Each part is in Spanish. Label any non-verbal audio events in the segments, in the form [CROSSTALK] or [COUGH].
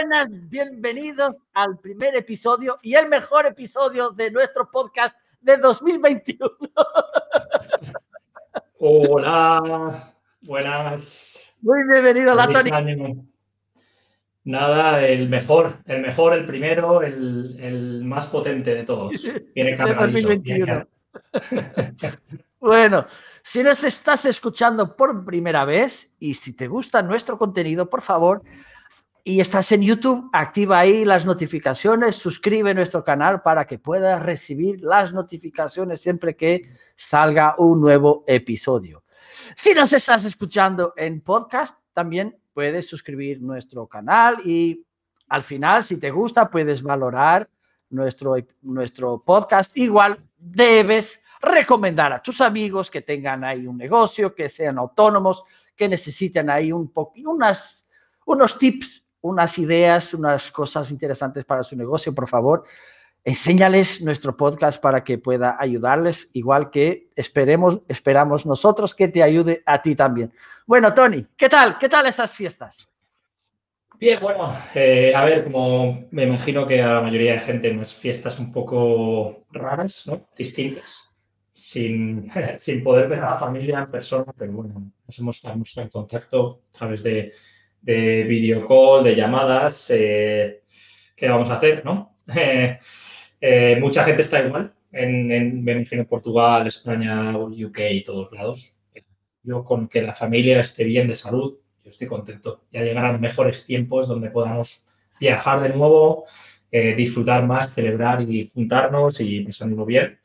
Buenas, bienvenidos al primer episodio y el mejor episodio de nuestro podcast de 2021. Hola, buenas. Muy bienvenido, la Tony. Nada, el mejor, el mejor, el primero, el, más potente de todos. [LAUGHS] Viene cargadito. [LAUGHS] [LAUGHS] bueno, si nos estás escuchando por primera vez y si te gusta nuestro contenido, por favor, y estás en YouTube, activa ahí las notificaciones, suscribe nuestro canal para que puedas recibir las notificaciones siempre que salga un nuevo episodio. Si nos estás escuchando en podcast, también puedes suscribir nuestro canal y al final, si te gusta, puedes valorar nuestro, nuestro podcast. Igual debes recomendar a tus amigos que tengan ahí un negocio, que sean autónomos, que necesiten ahí un unas, unos tips, unas ideas, unas cosas interesantes para su negocio, por favor. Enséñales nuestro podcast para que pueda ayudarles, igual que esperemos, esperamos nosotros que te ayude a ti también. Bueno, Tony, ¿qué tal? ¿Qué tal esas fiestas? Bien, bueno, eh, a ver, como me imagino que a la mayoría de gente unas fiestas un poco raras, ¿no? Distintas sin, [LAUGHS] sin poder ver a la familia en persona, pero bueno, nos hemos en contacto a través de, de video call, de llamadas. Eh, ¿Qué vamos a hacer, no? [LAUGHS] Eh, mucha gente está igual en, en, en Portugal, España, UK y todos lados. Yo con que la familia esté bien de salud, yo estoy contento. Ya llegarán mejores tiempos donde podamos viajar de nuevo, eh, disfrutar más, celebrar y juntarnos y pasarlo bien.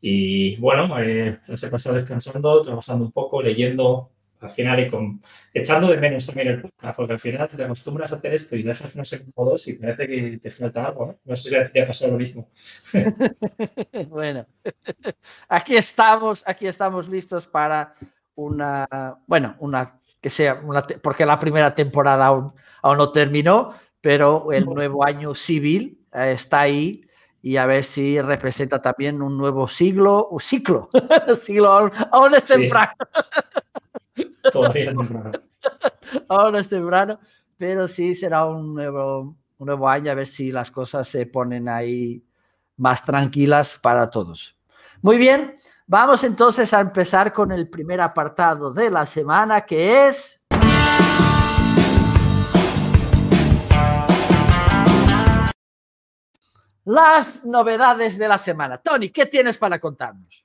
Y bueno, eh, he pasado descansando, trabajando un poco, leyendo al final y con, echando de menos también el podcast, porque al final te acostumbras a hacer esto y dejas unos segundos y parece que te falta algo, ¿no? No sé si te ha pasado lo mismo. [LAUGHS] bueno, aquí estamos, aquí estamos listos para una, bueno, una que sea, una, porque la primera temporada aún, aún no terminó, pero el nuevo año civil eh, está ahí y a ver si representa también un nuevo siglo, un ciclo, [LAUGHS] siglo aún, es temprano. Aún [LAUGHS] es temprano, pero sí será un nuevo, un nuevo año, a ver si las cosas se ponen ahí más tranquilas para todos. Muy bien, vamos entonces a empezar con el primer apartado de la semana, que es... las novedades de la semana. Tony, ¿qué tienes para contarnos?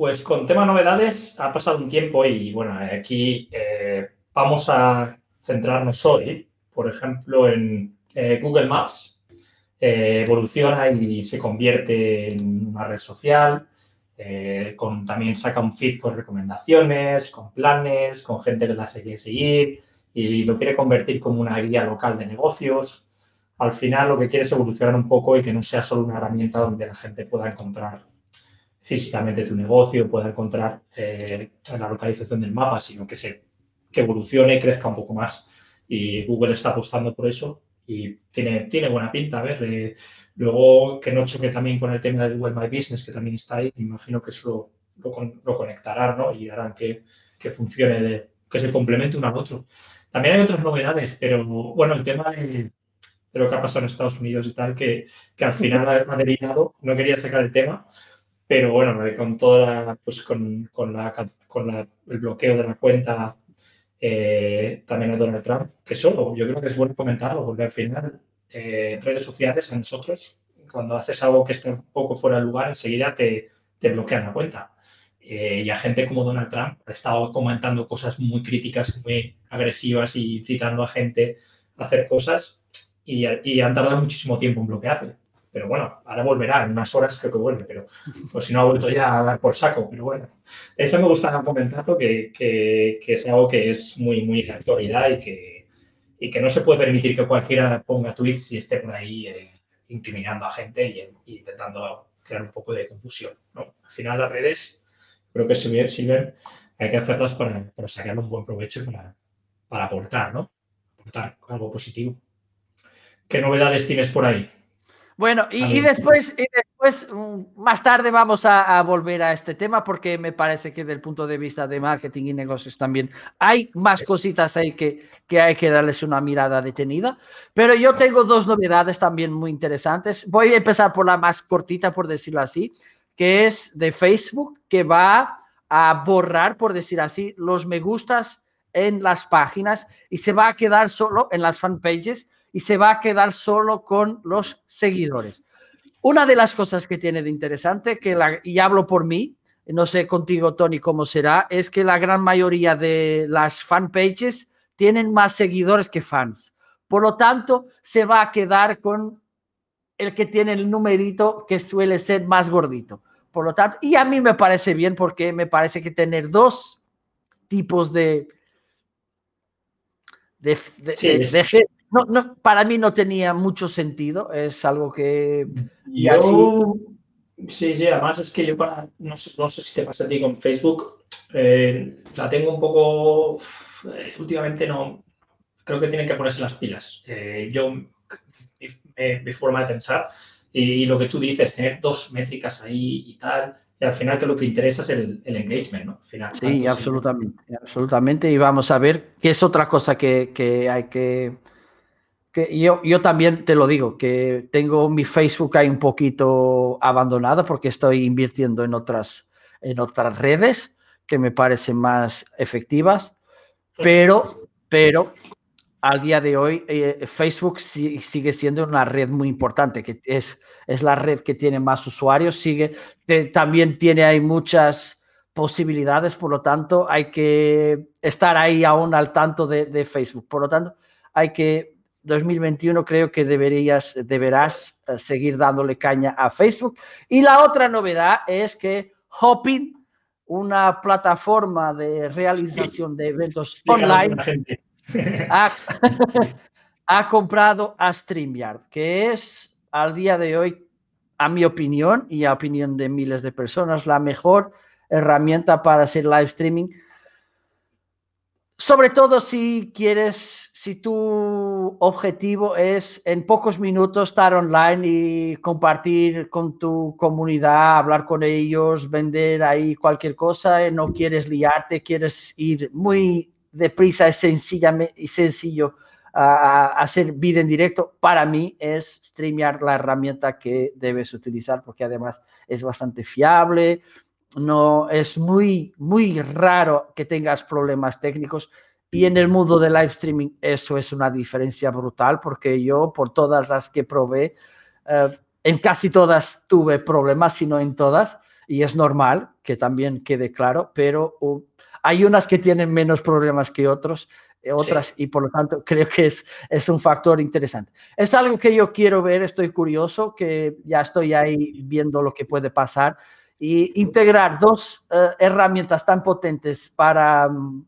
Pues con tema novedades ha pasado un tiempo y bueno, aquí eh, vamos a centrarnos hoy, por ejemplo, en eh, Google Maps. Eh, evoluciona y se convierte en una red social. con, también saca un feed con recomendaciones, con planes, con gente que la quiere seguir y lo quiere convertir como una guía local de negocios al final lo que quiere es evolucionar un poco y que no sea solo una herramienta donde la gente pueda encontrar físicamente tu negocio, pueda encontrar eh, la localización del mapa, sino que se que evolucione y crezca un poco más. Y Google está apostando por eso y tiene, tiene buena pinta. A ver, eh, luego que no choque también con el tema de Google My Business, que también está ahí, me imagino que eso lo, lo, conectarán ¿no? y harán que, que funcione, de, que se complemente uno al otro. También hay otras novedades, pero bueno, el tema de, de lo que ha pasado en Estados Unidos y tal, que, que al final ha derivado, no quería sacar el tema, pero bueno, con toda pues con, con, la, con la, el bloqueo de la cuenta eh, también a Donald Trump, que solo yo creo que es bueno comentarlo, porque al final eh, redes sociales a nosotros, cuando haces algo que está un poco fuera de lugar, enseguida te, te bloquean la cuenta. Eh, y a gente como Donald Trump ha estado comentando cosas muy críticas, muy agresivas y incitando a gente a hacer cosas y, han tardado muchísimo tiempo en bloquearle. Pero bueno, ahora volverá, en unas horas creo que vuelve, pero pues si no ha vuelto ya a dar por saco. Pero bueno, eso me gusta comentarlo, que, que, que es algo que es muy, muy de actualidad y que, y que no se puede permitir que cualquiera ponga tweets y esté por ahí eh, incriminando a gente y, intentando crear un poco de confusión. ¿no? Al final las redes creo que sirven, hay que hacerlas para, para sacar un buen provecho para, para aportar, ¿no? Aportar algo positivo. ¿Qué novedades tienes por ahí? Bueno, y, después, Pues mm, más tarde vamos a, volver a este tema porque me parece que desde el punto de vista de marketing y negocios también hay más cositas ahí que, que hay que darles una mirada detenida. Pero yo tengo dos novedades también muy interesantes. Voy a empezar por la más cortita, por decirlo así, que es de Facebook, que va a borrar, por decir así, los me gustas en las páginas y se va a quedar solo en las fanpages y se va a quedar solo con los seguidores. Una de las cosas que tiene de interesante, que y hablo por mí, no sé contigo, Tony, cómo será, es que la gran mayoría de las fanpages tienen más seguidores que fans. Por lo tanto, se va a quedar con el que tiene el numerito que suele ser más gordito. Por lo tanto, y a mí me parece bien porque me parece que tener dos tipos de, de, no, no, para mí no tenía mucho sentido, es algo que... Yo, sí, sí, además es que yo para, no sé, no sé si te pasa a ti con Facebook, eh, la tengo un poco, eh, últimamente no, creo que tienen que ponerse las pilas. Eh, yo, mi, forma de pensar y, lo que tú dices, tener dos métricas ahí y tal, y al final que lo que interesa es el, engagement, ¿no? final, sí, absolutamente, absolutamente. Y vamos a ver qué es otra cosa que, que hay que que yo, yo también te lo digo, que tengo mi Facebook ahí un poquito abandonado porque estoy invirtiendo en otras, en otras redes que me parecen más efectivas, pero, pero al día de hoy eh, Facebook sigue siendo una red muy importante, que es, es la red que tiene más usuarios, sigue, también tiene hay muchas posibilidades, por lo tanto hay que estar ahí aún al tanto de, de Facebook, por lo tanto hay que 2021 creo que deberías, deberás eh, seguir dándole caña a Facebook. Y la otra novedad es que Hopping, una plataforma de realización de eventos online, [LAUGHS] [LAUGHS] ha, comprado a StreamYard, que es al día de hoy, a mi opinión y a opinión de miles de personas, la mejor herramienta para hacer live streaming sobre todo si quieres, si tu objetivo es en pocos minutos estar online y compartir con tu comunidad, hablar con ellos, vender ahí cualquier cosa, eh, no quieres liarte, quieres ir muy deprisa y, sencillamente, y sencillo a, hacer vida en directo, para mí es StreamYard la herramienta que debes utilizar porque además es bastante fiable, no es muy, muy raro que tengas problemas técnicos. Y en el mundo de live streaming eso es una diferencia brutal porque yo por todas las que probé, eh, en casi todas tuve problemas, sino en todas, y es normal que también quede claro, pero uh, hay unas que tienen menos problemas que otros, eh, otras, y por lo tanto [LAUGHS] creo que es, es un factor interesante. Es algo que yo quiero ver, estoy curioso, que ya estoy ahí viendo lo que puede pasar y integrar dos eh, herramientas tan potentes para, mm,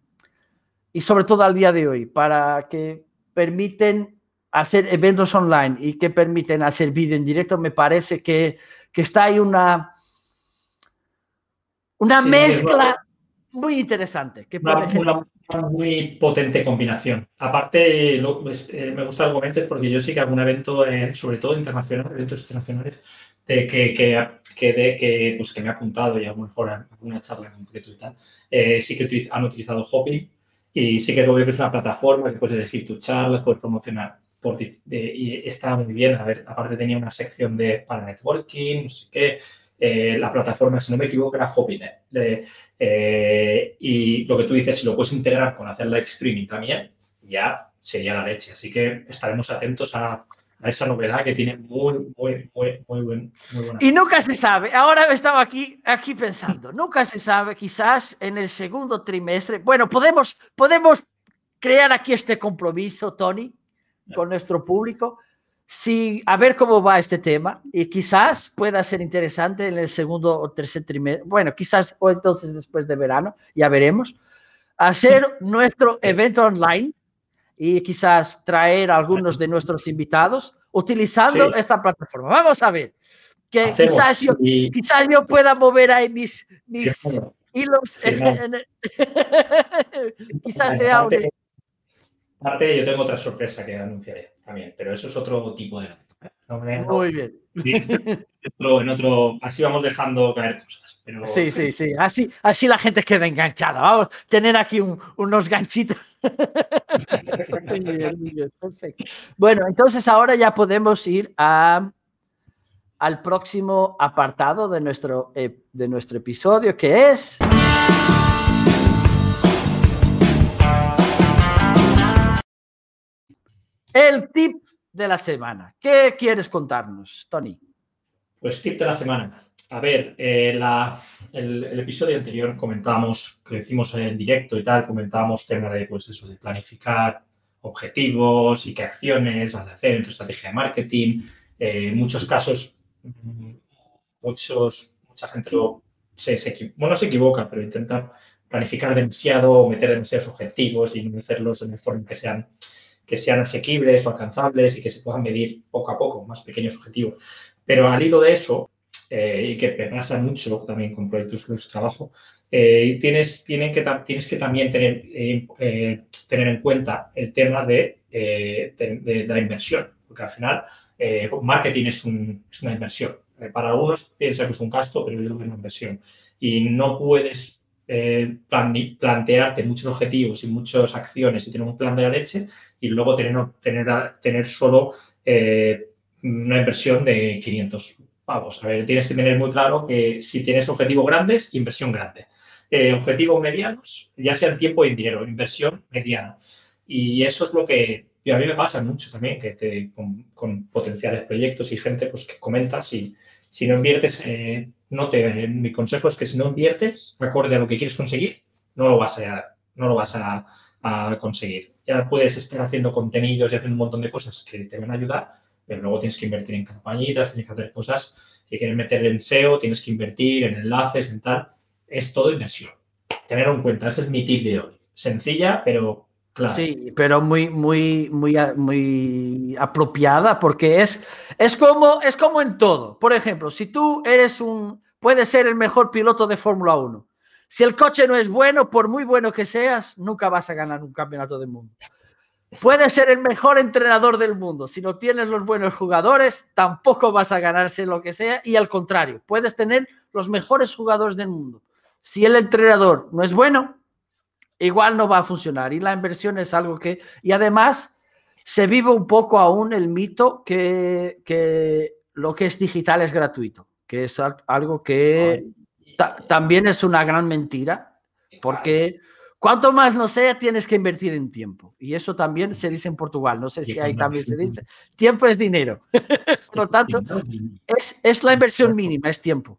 y sobre todo al día de hoy, para que permiten hacer eventos online y que permiten hacer vídeo en directo, me parece que, que está ahí una, una mezcla muy interesante. Que una, una, muy potente combinación. Aparte, eh, me gusta el argumento porque yo sí que algún evento, eh, sobre todo internacional, eventos internacionales, de que, que, de, que, pues, que me ha apuntado y a lo mejor alguna charla en concreto y tal, eh, sí que han utilizado Hopping y sí que que es una plataforma que puedes elegir tus charlas, puedes promocionar por, y está muy bien. A ver, aparte tenía una sección de para networking, no sé qué. Eh, la plataforma, si no me equivoco, era Hopping. Eh, y lo que tú dices, si lo puedes integrar con hacer live streaming también, ya sería la leche. Así que estaremos atentos a, a esa novedad que tiene muy, muy, muy, muy, buen, muy buena. Y nunca se sabe, ahora estaba aquí, aquí pensando, nunca se sabe, quizás en el segundo trimestre, bueno, podemos, podemos crear aquí este compromiso, Tony, con nuestro público, si, a ver cómo va este tema. Y quizás pueda ser interesante en el segundo o tercer trimestre, bueno, quizás o entonces después de verano, ya veremos, hacer [LAUGHS] nuestro evento online y quizás traer a algunos de nuestros invitados utilizando esta plataforma. Vamos a ver, que quizás yo, quizás yo pueda mover ahí mis, mis hilos. [LAUGHS] quizás sea Aparte, yo tengo otra sorpresa que anunciaré también, pero eso es otro tipo de evento. Muy bien. en otro, así vamos dejando caer cosas. Sí, sí, sí. Así, así la gente queda enganchada. Vamos a tener aquí unos ganchitos. [LAUGHS] muy bien, muy bien, perfecto. Bueno, entonces ahora ya podemos ir a, al próximo apartado de nuestro, eh, de nuestro episodio, que es... El tip de la semana. ¿Qué quieres contarnos, Tony? Pues tip de la semana. A ver, eh, el, episodio anterior comentábamos, que hicimos en directo y tal, comentábamos tema de, pues eso, de planificar objetivos y qué acciones vas a hacer en tu estrategia de marketing. Eh, en muchos casos, muchos, mucha gente se, se, bueno, se equivoca, pero intenta planificar demasiado o meter demasiados objetivos y hacerlos de forma que sean que sean asequibles o alcanzables y que se puedan medir poco a poco, más pequeños objetivos. Pero al hilo de eso, eh, y que pasa mucho también con proyectos de trabajo, eh, tienes, tienen que, tienes que también tener, eh, tener en cuenta el tema de, de, la inversión, porque al final marketing es, un, es, una inversión. para algunos piensa que es un gasto, pero yo creo que es una inversión. Y no puedes plantearte muchos objetivos y muchas acciones y tener un plan de la leche y luego tener, tener, tener solo eh, una inversión de 500 pavos. A ver, tienes que tener muy claro que si tienes objetivos grandes, inversión grande. Eh, objetivos medianos, ya sean tiempo y dinero, inversión mediana. Y eso es lo que a mí me pasa mucho también, que te, con, potenciales proyectos y gente pues, que comenta si, si no inviertes, eh, no te, mi consejo es que si no inviertes, acorde a lo que quieres conseguir, no lo vas a, no lo vas a, a conseguir. Ya puedes estar haciendo contenidos y haciendo un montón de cosas que te van a ayudar, pero luego tienes que invertir en campañitas, tienes que hacer cosas. Si quieres meter en SEO, tienes que invertir en enlaces, en tal. Es todo inversión. Tenerlo en cuenta, ese es mi tip de hoy. Sencilla, pero claro. Sí, pero muy, muy, muy, muy apropiada porque es, es, como, es como en todo. Por ejemplo, si tú eres un, puedes ser el mejor piloto de Fórmula 1, si el coche no es bueno, por muy bueno que seas, nunca vas a ganar un campeonato del mundo. Puedes ser el mejor entrenador del mundo. Si no tienes los buenos jugadores, tampoco vas a ganarse lo que sea. Y al contrario, puedes tener los mejores jugadores del mundo. Si el entrenador no es bueno, igual no va a funcionar. Y la inversión es algo que... Y además, se vive un poco aún el mito que, que lo que es digital es gratuito, que es algo que también es una gran mentira, porque cuanto más no sea, tienes que invertir en tiempo. Y eso también se dice en Portugal. No sé si ahí también se dice. Tiempo es dinero. [LAUGHS] Por lo tanto, es, es la inversión mínima, es tiempo.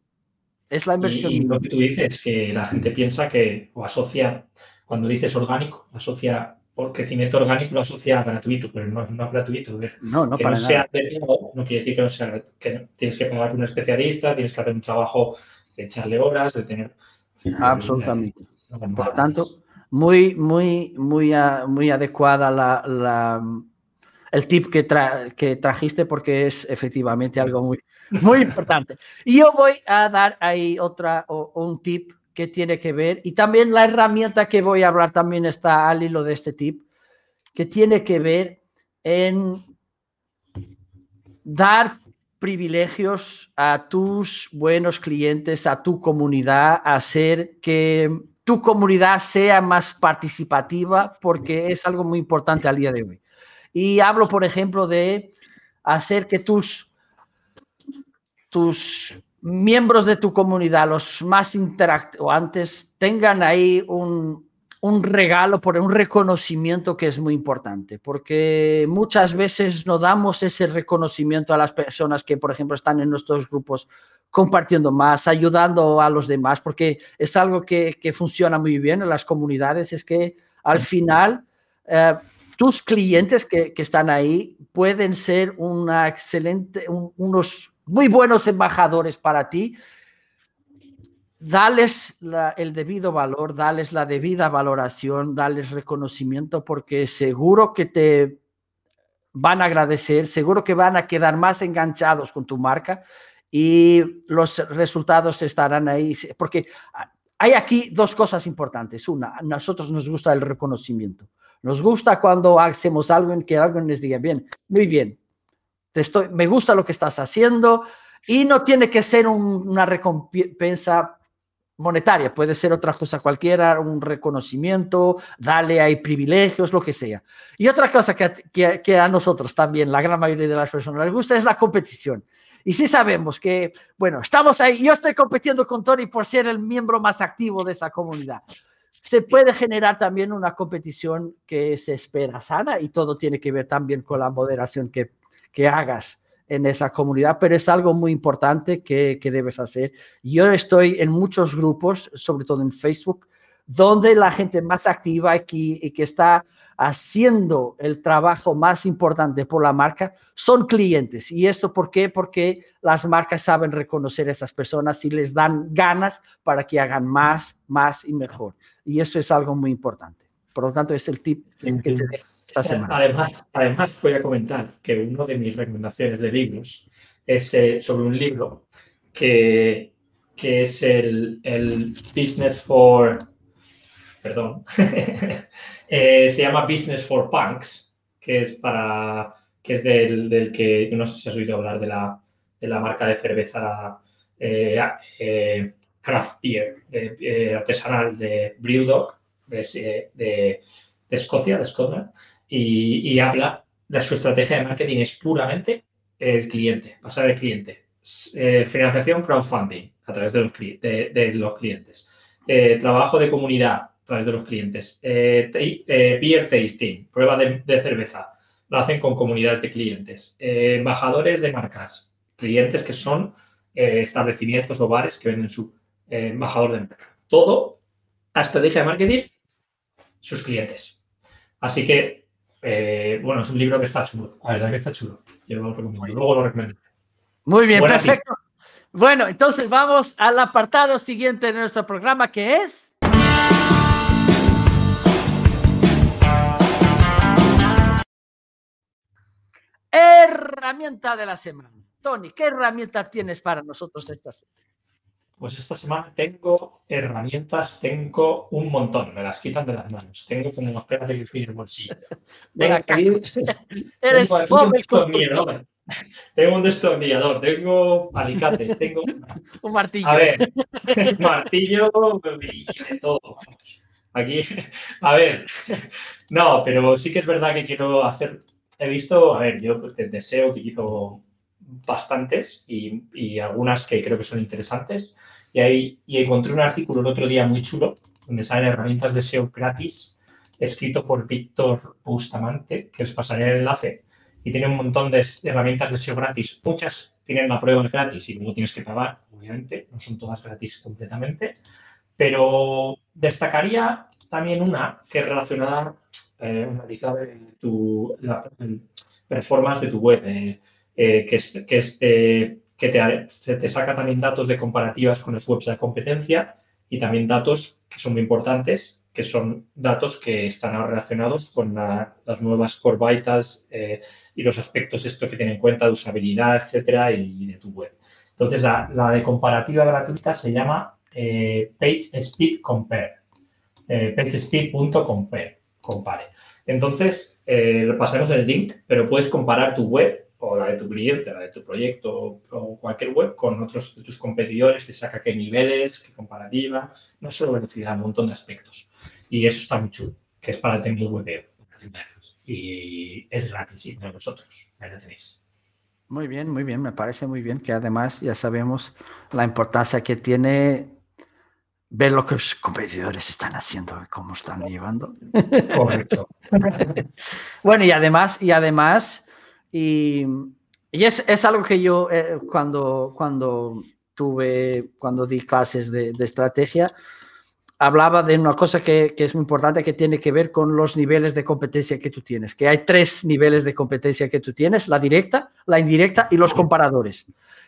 Es la inversión y, mínima. lo que tú dices, que la gente piensa que, o asocia, cuando dices orgánico, asocia por crecimiento orgánico lo asocia gratuito, pero no, no es gratuito. No, no, que para no sea no quiere decir que no sea que tienes que pagar un especialista, tienes que hacer un trabajo de echarle horas, de tener... Absolutamente. Por lo tanto, muy, muy, muy, muy adecuada la, el tip que, que trajiste porque es efectivamente algo muy, muy importante. Y yo voy a dar ahí otra, un tip que tiene que ver, y también la herramienta que voy a hablar también está al hilo de este tip, que tiene que ver en dar privilegios a tus buenos clientes, a tu comunidad, hacer que tu comunidad sea más participativa, porque es algo muy importante al día de hoy. Y hablo, por ejemplo, de hacer que tus, tus miembros de tu comunidad, los más interactuantes, tengan ahí un, un regalo, por un reconocimiento que es muy importante, porque muchas veces no damos ese reconocimiento a las personas que, por ejemplo, están en nuestros grupos compartiendo más, ayudando a los demás, porque es algo que, funciona muy bien en las comunidades, es que al final eh, tus clientes que, están ahí pueden ser una excelente, unos muy buenos embajadores para ti dales el debido valor, dales la debida valoración, dales reconocimiento, porque seguro que te van a agradecer, seguro que van a quedar más enganchados con tu marca y los resultados estarán ahí, porque hay aquí dos cosas importantes. Una, a nosotros nos gusta el reconocimiento. Nos gusta cuando hacemos algo en que alguien nos diga, bien, muy bien, te estoy, me gusta lo que estás haciendo y no tiene que ser una recompensa monetaria, puede ser otra cosa cualquiera, un reconocimiento, darle ahí privilegios, lo que sea. Y otra cosa que, que, a nosotros también, la gran mayoría de las personas les gusta es la competición. Y sí sabemos que, bueno, estamos ahí, yo estoy compitiendo con Tony por ser el miembro más activo de esa comunidad. Se puede generar también una competición que se espera sana y todo tiene que ver también con la moderación que, que hagas en esa comunidad, pero es algo muy importante que, que, debes hacer. Yo estoy en muchos grupos, sobre todo en Facebook, donde la gente más activa aquí y que está haciendo el trabajo más importante por la marca son clientes. ¿Y esto por qué? Porque las marcas saben reconocer a esas personas y les dan ganas para que hagan más, más y mejor. Y eso es algo muy importante. Por lo tanto, es el tip que te dejo Además, además, voy a comentar que una de mis recomendaciones de libros es eh, sobre un libro que, que es el, el, Business for... Perdón. [LAUGHS] Eh, se llama Business for Punks, que es para que es del, del, que, no sé si has oído hablar de la, de la marca de cerveza eh, eh craft beer artesanal de Brewdog, de, de, de Escocia, de Scotland, y, habla de su estrategia de marketing es puramente el cliente, pasar el cliente. Eh, financiación crowdfunding a través de los, de, los clientes. Eh, trabajo de comunidad a través de los clientes. Eh, beer tasting, prueba de, cerveza. Lo hacen con comunidades de clientes. embajadores de marcas, clientes que son establecimientos o bares que venden su embajador de marca. Todo a estrategia de marketing, sus clientes. Así que eh, bueno, es un libro que está chulo. La verdad que está chulo. Yo lo recomiendo. Luego lo recomiendo. Muy bien, perfecto. Bueno, entonces vamos al apartado siguiente de nuestro programa que es. Herramienta de la semana. Tony, ¿qué herramienta tienes para nosotros esta semana? Pues esta semana tengo herramientas, tengo un montón, me las quitan de las manos. Tengo como, espérate que fui en el bolsillo. [LAUGHS] [LAUGHS] Tengo aquí, Eres tengo, un tengo un destornillador, tengo alicates, tengo [LAUGHS] un martillo. A ver, martillo y de todo. Aquí, a ver, no, pero sí que es verdad que quiero hacer, he visto, a ver, yo pues, deseo, utilizo bastantes y, y, algunas que creo que son interesantes. Y, ahí, y encontré un artículo el otro día muy chulo donde salen herramientas de SEO gratis, escrito por Víctor Bustamante, que os pasaré el enlace, y tiene un montón de herramientas de SEO gratis. Muchas tienen la prueba gratis y luego tienes que pagar, obviamente, no son todas gratis completamente, pero destacaría también una que es relacionada, eh, analizar tu, la, performance de tu web, eh, eh, que, que este que te, se te saca también datos de comparativas con los webs de competencia y también datos que son muy importantes, que son datos que están relacionados con las nuevas core vitals eh, y los aspectos esto que tiene en cuenta de usabilidad, etcétera, y, de tu web. Entonces, la, de comparativa gratuita se llama eh, PageSpeed Compare. Eh, PageSpeed.compare. Compare. Entonces, eh, pasaremos el link, pero puedes comparar tu web o la de tu cliente, la de tu proyecto o cualquier web con otros de tus competidores, te saca qué niveles, qué comparativa, no solo velocidad, un montón de aspectos. Y eso está muy chulo, que es para el tema web y es gratis y de vosotros, ahí la tenéis. Muy bien, muy bien, me parece muy bien que además ya sabemos la importancia que tiene ver lo que los competidores están haciendo y cómo están llevando. Correcto. [LAUGHS] bueno, y además, y además, y, es, algo que yo eh, cuando, cuando tuve, cuando di clases de, estrategia, hablaba de una cosa que, es muy importante que tiene que ver con los niveles de competencia que tú tienes, que hay tres niveles de competencia que tú tienes, la directa, la indirecta y los comparadores.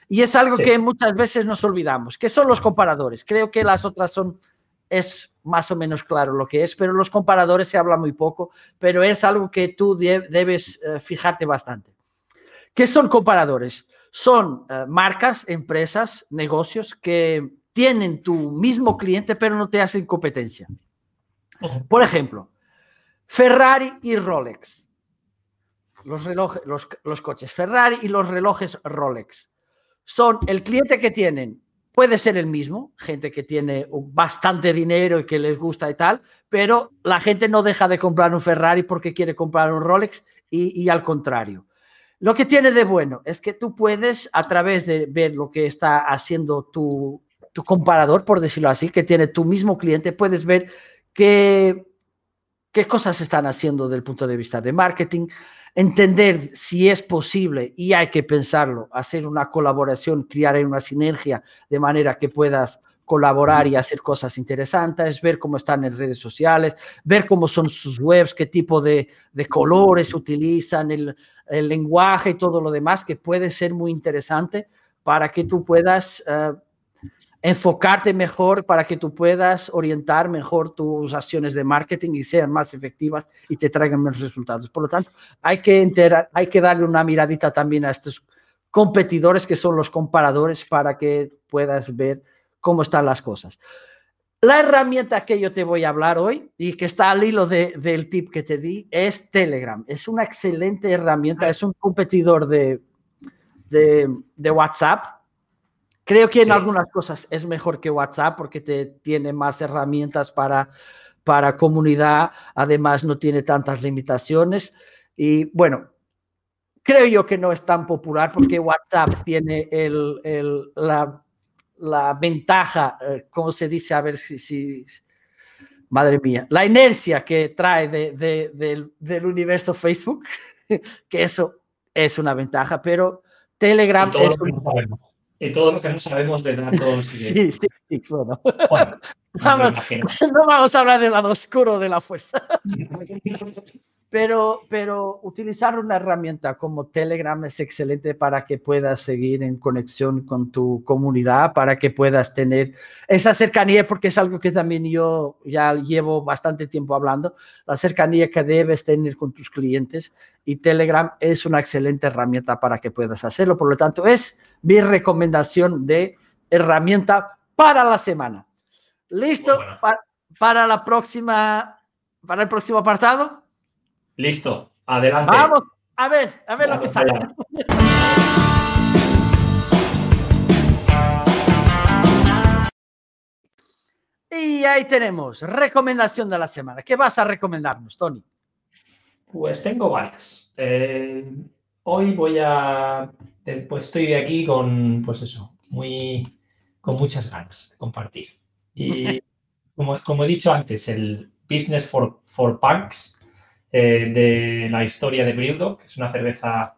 Y es algo que muchas veces nos olvidamos. ¿Qué son los comparadores? Creo que las otras son, es más o menos claro lo que es, pero los comparadores se habla muy poco, pero es algo que tú debes eh, fijarte bastante. ¿Qué son comparadores? Son eh, marcas, empresas, negocios que tienen tu mismo cliente, pero no te hacen competencia. Por ejemplo, Ferrari y Rolex. los, relojes, los, los coches Ferrari y los relojes Rolex. Son el cliente que tienen puede ser el mismo, gente que tiene bastante dinero y que les gusta y tal, pero la gente no deja de comprar un Ferrari porque quiere comprar un Rolex y, y, al contrario. Lo que tiene de bueno es que tú puedes, a través de ver lo que está haciendo tu, comparador, por decirlo así, que tiene tu mismo cliente, puedes ver qué, qué cosas están haciendo desde el punto de vista de marketing, entender si es posible, y hay que pensarlo, hacer una colaboración, crear una sinergia de manera que puedas colaborar y hacer cosas interesantes, ver cómo están en redes sociales, ver cómo son sus webs, qué tipo de, de colores utilizan, el, el, lenguaje y todo lo demás, que puede ser muy interesante para que tú puedas uh, enfocarte mejor para que tú puedas orientar mejor tus acciones de marketing y sean más efectivas y te traigan más resultados. Por lo tanto, hay que, enterar, hay que darle una miradita también a estos competidores que son los comparadores para que puedas ver cómo están las cosas. La herramienta que yo te voy a hablar hoy y que está al hilo de, del tip que te di es Telegram. Es una excelente herramienta, es un competidor de, de, de WhatsApp Creo que en sí. algunas cosas es mejor que WhatsApp porque te tiene más herramientas para, para comunidad, además no tiene tantas limitaciones y bueno, creo yo que no es tan popular porque WhatsApp tiene el, el, la, la, ventaja, eh, ¿cómo se dice? A ver si, si, madre mía, la inercia que trae de, de, de, del universo Facebook, [LAUGHS] que eso es una ventaja, pero Telegram es un y todo lo que no sabemos de datos. Y. [LAUGHS] Sí, sí, sí, bueno. bueno [LAUGHS] vamos, no vamos a hablar del lado oscuro de la fuerza. Pero, pero utilizar una herramienta como Telegram es excelente para que puedas seguir en conexión con tu comunidad, para que puedas tener esa cercanía, porque es algo que también yo ya llevo bastante tiempo hablando, la cercanía que debes tener con tus clientes y Telegram es una excelente herramienta para que puedas hacerlo. Por lo tanto, es mi recomendación de herramienta para la semana. ¿Listo? Bueno. Para, para la próxima, para el próximo apartado. Listo, adelante. Vamos, a ver, a ver Vamos, lo que sale. Y ahí tenemos, recomendación de la semana. ¿Qué vas a recomendarnos, Tony? Pues tengo varias. Eh, hoy voy a, pues estoy aquí con, pues eso, muy, con muchas ganas de compartir. Y [LAUGHS] como, como he dicho antes, el Business for, for Punks eh, de la historia de Brewdog, que es una cerveza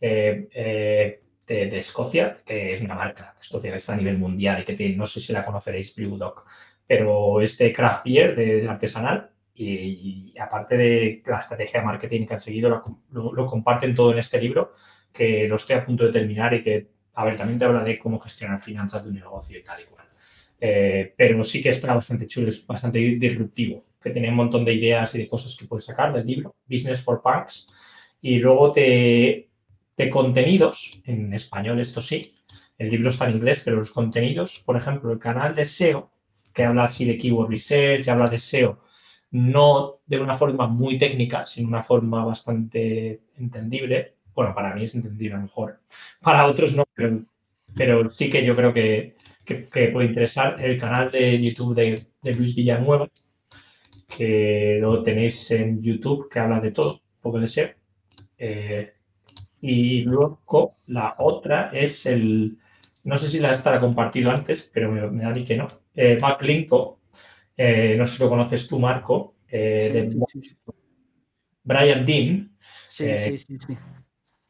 eh, eh, de, Escocia, que es una marca de Escocia que está a nivel mundial y que no sé si la conoceréis, Brewdog, pero es de craft beer, de, artesanal, y, aparte de la estrategia de marketing que han seguido, lo, lo, comparten todo en este libro, que lo estoy a punto de terminar y que, a ver, también te habla de cómo gestionar finanzas de un negocio y tal y cual. Pero sí que está bastante chulo, es bastante disruptivo que tiene un montón de ideas y de cosas que puedes sacar del libro, Business for Punks, y luego de, contenidos, en español esto sí, el libro está en inglés, pero los contenidos, por ejemplo, el canal de SEO, que habla así de Keyword Research, habla de SEO, no de una forma muy técnica, sino una forma bastante entendible. Bueno, para mí es entendible mejor, para otros no, pero, pero sí que yo creo que, que, que, puede interesar el canal de YouTube de, de Luis Villanueva, que lo tenéis en YouTube, que habla de todo, un poco de SEO. Eh, y luego la otra es el, no sé si la estará compartido antes, pero me, me da ni que no, eh, Backlinko, eh, no sé si lo conoces tú, Marco, eh, de sí, sí, Brian Dean. Sí, sí, sí, sí.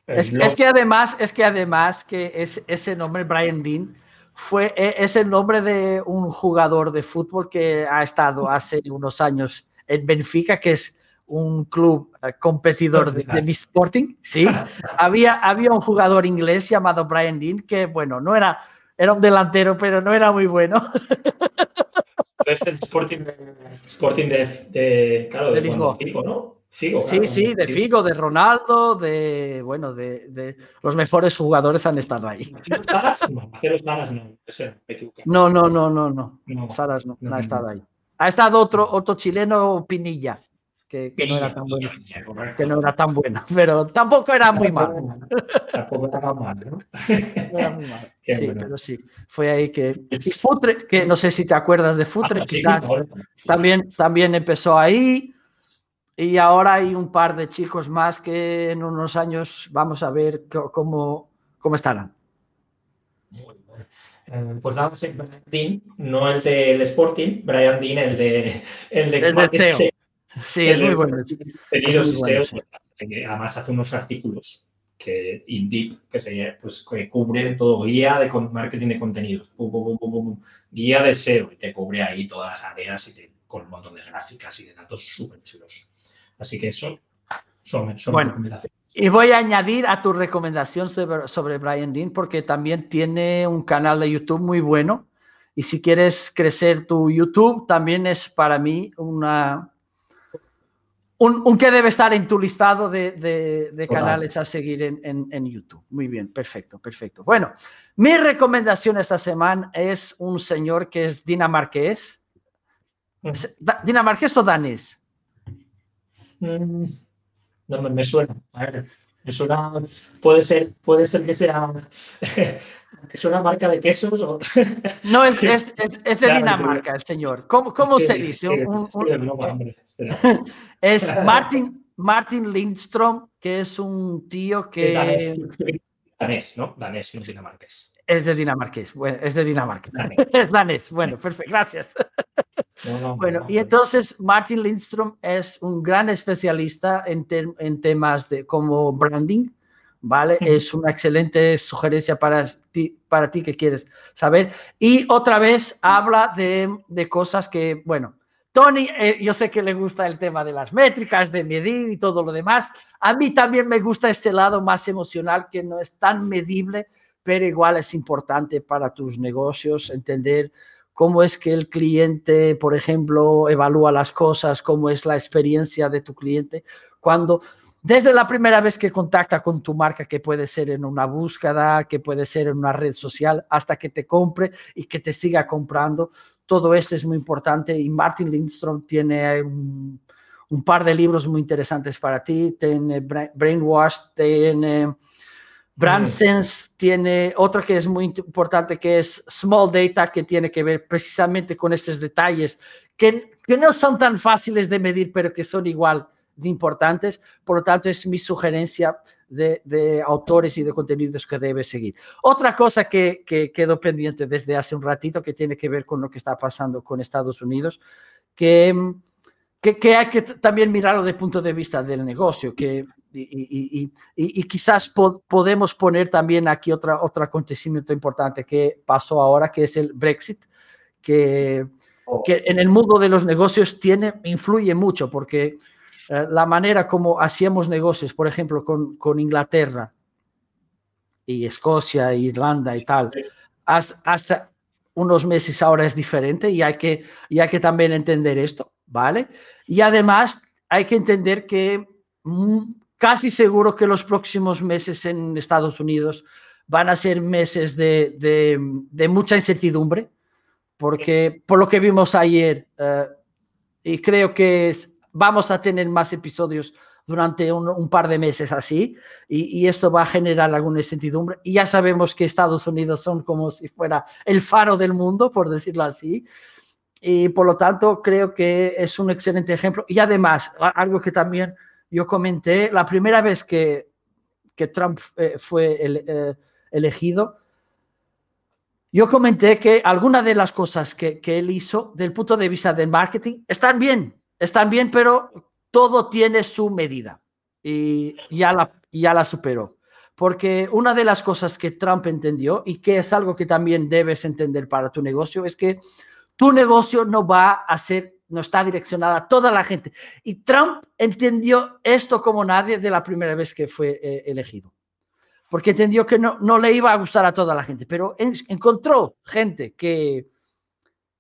Es, es, que además, es que además que es, ese nombre, Brian Dean, fue, e, es el nombre de un jugador de fútbol que ha estado hace unos años en Benfica, que es un club uh, competidor de, de, mi Sporting. Sí, [LAUGHS] había, había un jugador inglés llamado Brian Dean que, bueno, no era, era un delantero, pero no era muy bueno. [LAUGHS] Pero este Sporting, Sporting de, de, claro, de, Lisboa. ¿no? Figo, sí, claro, sí, de Figo, de Ronaldo, de bueno, de, de, los mejores jugadores han estado ahí. ¿Salas? No, Salas no, no, no, no, no, no, no. Salas no, no, no ha estado ahí. Ha estado otro, otro chileno, Pinilla. que, no era tan bueno, que no era tan bueno, [LAUGHS] pero tampoco era muy malo. Tampoco era mal, ¿no? Era muy malo. [LAUGHS] Sí, pero sí, fue ahí que... Y Futre, que no sé si te acuerdas de Futre, ah, quizás también, también empezó ahí. Y ahora hay un par de chicos más que en unos años vamos a ver cómo, cómo estarán. Eh, pues nada, sí, Brian Dean, no el del Sporting, Brian Dean, el de el de, el de Sí, es muy bueno. además hace unos artículos que Indeed, que se pues que cubren todo, guía de marketing de contenidos, guía de SEO, y te cubre ahí todas las áreas y te, con un montón de gráficas y de datos súper chulos. Así que eso son, son bueno, recomendaciones. Y voy a añadir a tu recomendación sobre, sobre Brian Dean, porque también tiene un canal de YouTube muy bueno. Y si quieres crecer tu YouTube, también es para mí una, un, que debe estar en tu listado de, canales a seguir en, YouTube. Muy bien, perfecto, perfecto. Bueno, mi recomendación esta semana es un señor que es dinamarqués. ¿Dinamarqués o danés? Mm, no me, suena. A ver, me suena. Puede ser, puede ser que sea. [LAUGHS] ¿Es una marca de quesos? O... No, es, [LAUGHS] es, es, de Dinamarca, el señor. ¿Cómo, cómo se dice? [LAUGHS] es Martin, Martin Lindstrom, que es un tío que... danés, ¿no? Danés, no dinamarqués. Es de dinamarqués, bueno, es de Dinamarca. es danés, bueno, perfecto, gracias. Bueno, y entonces Martin Lindstrom es un gran especialista en, en temas de como branding, ¿vale? Es una excelente sugerencia para ti, para ti que quieres saber. Y otra vez habla de, de cosas que, bueno, Tony, eh, yo sé que le gusta el tema de las métricas, de medir y todo lo demás. A mí también me gusta este lado más emocional que no es tan medible, pero igual es importante para tus negocios entender cómo es que el cliente, por ejemplo, evalúa las cosas, cómo es la experiencia de tu cliente, cuando desde la primera vez que contacta con tu marca, que puede ser en una búsqueda, que puede ser en una red social, hasta que te compre y que te siga comprando. Todo esto es muy importante y Martin Lindstrom tiene un, par de libros muy interesantes para ti. Tiene Brainwash, tiene Brand Sense, tiene otro que es muy importante que es Small Data, que tiene que ver precisamente con estos detalles que, que no son tan fáciles de medir, pero que son igual importantes. Por lo tanto, es mi sugerencia de, autores y de contenidos que debe seguir. Otra cosa que, quedó pendiente desde hace un ratito que tiene que ver con lo que está pasando con Estados Unidos, que, que, hay que también mirarlo desde el punto de vista del negocio, que y, quizás podemos poner también aquí otra, otro acontecimiento importante que pasó ahora, que es el Brexit, que, oh. que en el mundo de los negocios tiene, influye mucho, porque eh, la manera como hacíamos negocios, por ejemplo, con, Inglaterra y Escocia, Irlanda y tal, hasta, unos meses ahora es diferente y hay, que, y hay que también entender esto, ¿vale? Y además hay que entender que mm, casi seguro que los próximos meses en Estados Unidos van a ser meses de, mucha incertidumbre, porque por lo que vimos ayer, eh, y creo que es, vamos a tener más episodios durante un, par de meses así y, esto va a generar alguna incertidumbre. Y ya sabemos que Estados Unidos son como si fuera el faro del mundo, por decirlo así. Y por lo tanto, creo que es un excelente ejemplo. Y además, algo que también yo comenté, la primera vez que, que Trump eh, fue eh, elegido, yo comenté que algunas de las cosas que, que él hizo, del punto de vista del marketing, están bien, están bien, pero todo tiene su medida y ya la, ya la superó. Porque una de las cosas que Trump entendió y que es algo que también debes entender para tu negocio es que tu negocio no va a ser, no está direccionada a toda la gente. Y Trump entendió esto como nadie de la primera vez que fue eh, elegido. Porque entendió que no, no le iba a gustar a toda la gente, pero encontró gente que,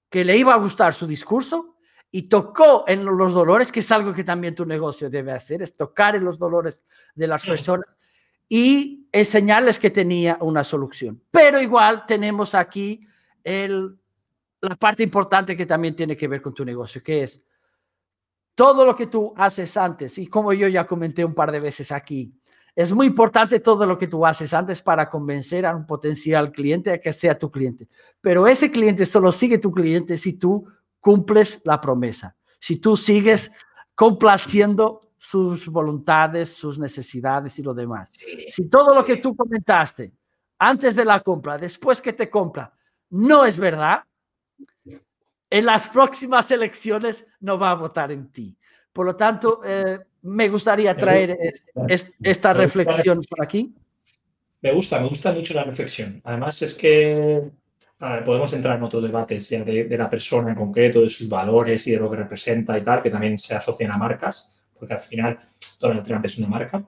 que le iba a gustar su discurso y tocó en los dolores, que es algo que también tu negocio debe hacer, es tocar en los dolores de las personas y enseñarles que tenía una solución. Pero igual tenemos aquí el, la parte importante que también tiene que ver con tu negocio, que es todo lo que tú haces antes, y como yo ya comenté un par de veces aquí, es muy importante todo lo que tú haces antes para convencer a un potencial cliente a que sea tu cliente. Pero ese cliente solo sigue tu cliente si tú cumples la promesa, si tú sigues complaciendo sus voluntades, sus necesidades y lo demás. si todo lo que tú comentaste antes de la compra, después que te compra, no es verdad, en las próximas elecciones no va a votar en ti. Por lo tanto, eh, me gustaría traer esta reflexión por aquí. Me gusta, me gusta mucho la reflexión. Además es que podemos entrar en otros debates de, de, la persona en concreto, de sus valores y de lo que representa y tal, que también se asocian a marcas, porque al final Donald Trump es una marca.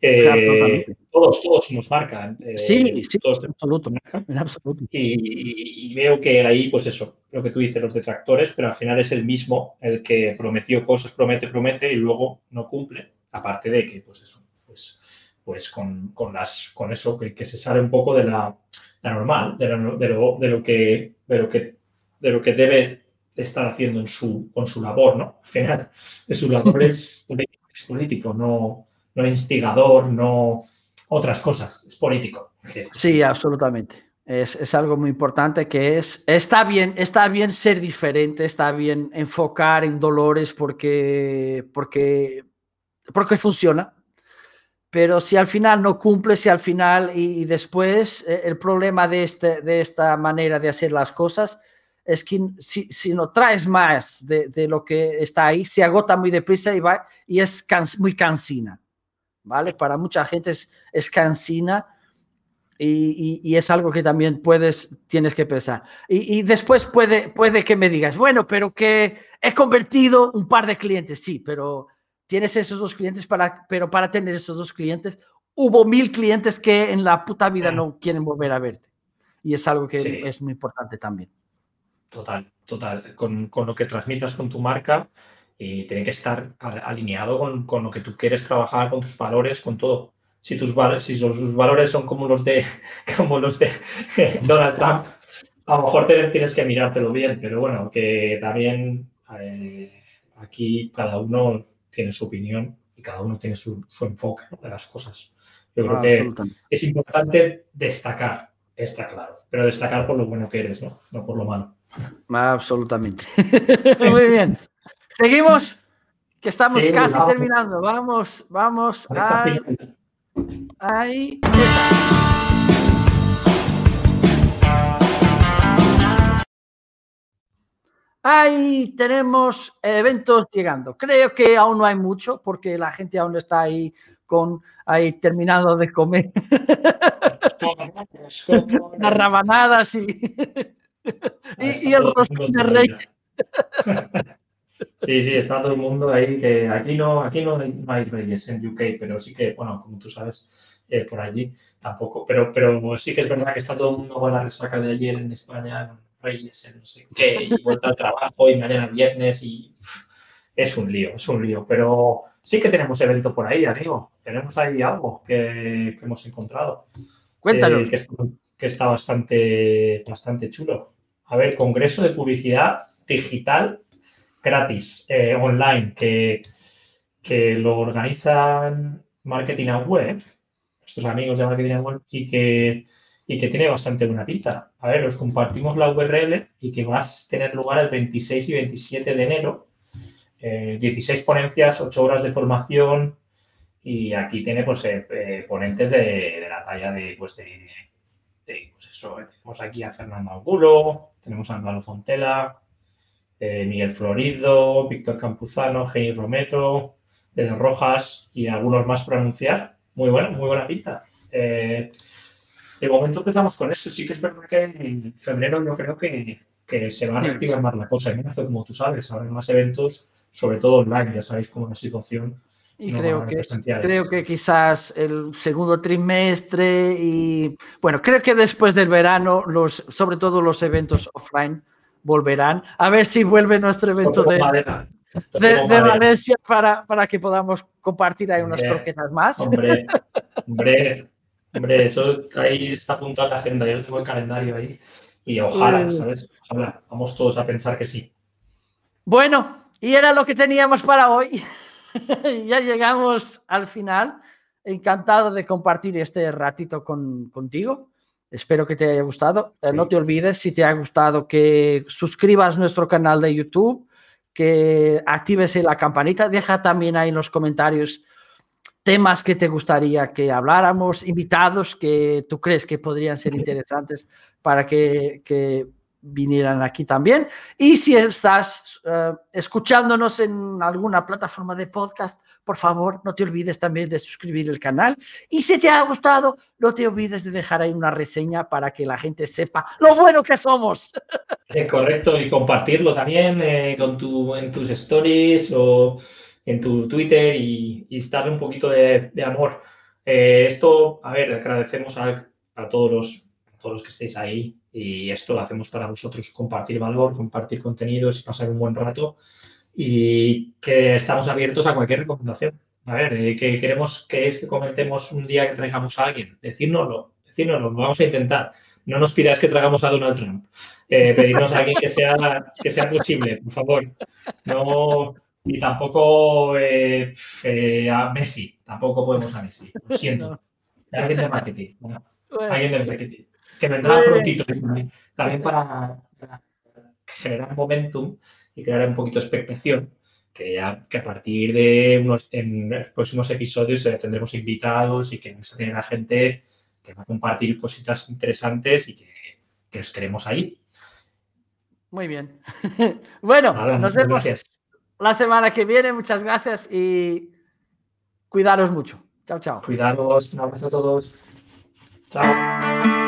Eh, todos, todos nos marcan. Eh, sí, sí, todos en absoluto, en absoluto. Y, veo que ahí, pues eso, lo que tú dices, los detractores, pero al final es el mismo el que prometió cosas, promete, promete y luego no cumple. Aparte de que, pues eso, pues, pues con, con las, con eso que, que, se sale un poco de la, la normal, de, de, lo, de, lo, que, de, lo que, de lo que debe estar haciendo en su, con su labor, ¿no? Al final, de [LAUGHS] su labor es [LAUGHS] político, no, no instigador, no otras cosas, es político. Sí, absolutamente. Es, es, algo muy importante que es, está bien, está bien ser diferente, está bien enfocar en dolores porque, porque, porque funciona. Pero si al final no cumple, si al final y, después eh, el problema de, este, de esta manera de hacer las cosas es que si, si no traes más de, de, lo que está ahí, se agota muy deprisa y, va, y es muy cansina. ¿Vale? Para mucha gente es, es cansina y, es algo que también puedes, tienes que pensar. Y, después puede, puede que me digas, bueno, pero que he convertido un par de clientes, sí, pero tienes esos dos clientes, para, pero para tener esos dos clientes, hubo mil clientes que en la puta vida no quieren volver a verte. Y es algo que es muy importante también. Total, total. Con, con, lo que transmitas con tu marca, y tiene que estar alineado con, lo que tú quieres trabajar, con tus valores, con todo. Si tus, si tus valores son como los de, [LAUGHS] como los de [LAUGHS] Donald Trump, a lo mejor tienes que mirártelo bien, pero bueno, que también eh, aquí cada uno tiene su opinión y cada uno tiene su, enfoque de las cosas. Yo creo que es importante destacar, está claro, pero destacar por lo bueno que eres, ¿no? No por lo malo. Absolutamente. [LAUGHS] Muy bien. Seguimos, que estamos casi terminando. Vamos, vamos. Ahí. ahí. Ahí tenemos eventos llegando. Creo que aún no hay mucho porque la gente aún está ahí con ahí terminado de comer. [LAUGHS] Las rabanadas y, y, y el rostro de rey. Sí, sí, está todo el mundo ahí, que aquí no, aquí no, hay reyes en UK, pero sí que, bueno, como tú sabes, eh, por allí tampoco, pero, pero sí que es verdad que está todo el mundo con la resaca de ayer en España, reyes, en no sé qué, y vuelta al trabajo, y mañana viernes, y es un lío, es un lío, pero sí que tenemos evento por ahí, amigo, tenemos ahí algo que, hemos encontrado. Cuéntanos. Eh, que, está, que está bastante, bastante chulo. A ver, Congreso de Publicidad Digital gratis eh, online que, que lo organizan Marketing and Web, nuestros amigos de Marketing and Web, y que, y que tiene bastante buena pinta. A ver, os compartimos la URL y que va a tener lugar el 26 y 27 de enero. 16 eh, ponencias, 8 horas de formación y aquí tiene pues eh, ponentes de, la talla de, pues de, pues eso, tenemos aquí a Fernando Angulo, tenemos a Álvaro Fontela, eh, Miguel Florido, Víctor Campuzano, Jenny Romero, De Rojas y algunos más por anunciar. Muy buena, muy buena pinta. Eh, de momento empezamos con eso. Sí que es verdad que en febrero yo creo que, se va a reactivar más la cosa. En marzo, como tú sabes, habrá más eventos, sobre todo online. Ya sabéis cómo es la situación. Y creo, que, creo que quizás el segundo trimestre y, bueno, creo que después del verano, los, sobre todo los eventos offline, volverán. A ver si vuelve nuestro evento de, de, Valencia para, para, que podamos compartir ahí unas croquetas más. Hombre, [LAUGHS] hombre, hombre, eso ahí está apuntado en la agenda. Yo tengo el calendario ahí y ojalá, ¿sabes? Ojalá, vamos todos a pensar que sí. Bueno, y era lo que teníamos para hoy. [LAUGHS] ya llegamos al final. Encantado de compartir este ratito con, contigo. Espero que te haya gustado. Eh, no te olvides, si te ha gustado, que suscribas nuestro canal de YouTube, que actives la campanita. Deja también ahí en los comentarios temas que te gustaría que habláramos, invitados que tú crees que podrían ser [LAUGHS] interesantes para que, que vinieran aquí también. Y si estás eh, escuchándonos en alguna plataforma de podcast, por favor, no te olvides también de suscribir el canal. Y si te ha gustado, no te olvides de dejar ahí una reseña para que la gente sepa lo bueno que somos. [LAUGHS] Eh, correcto, y compartirlo también eh, con tu, en tus stories o en tu Twitter y, y darle un poquito de, amor. esto, a ver, agradecemos a, a todos los todos los que estéis ahí y esto lo hacemos para vosotros, compartir valor, compartir contenidos y pasar un buen rato y que estamos abiertos a cualquier recomendación. A ver, eh, que queremos que es que comentemos un día que traigamos a alguien, decírnoslo, decírnoslo, lo vamos a intentar. No nos pidáis que traigamos a Donald Trump. Eh, pedirnos a alguien que sea, que sea posible, por favor. No, y tampoco eh, eh, a Messi, tampoco podemos a Messi, lo siento. Alguien de marketing. Alguien de marketing que vendrá prontito también para, generar momentum y crear un poquito de expectación. Que, ya, que a partir de unos en los próximos episodios eh, tendremos invitados y que a tener la gente que va a compartir cositas interesantes y que, que os queremos ahí. Muy bien. [LAUGHS] bueno, nos vemos la semana que viene. Muchas gracias y cuidaros mucho. Chao, chao. Cuidaros. Un abrazo a todos. Chao.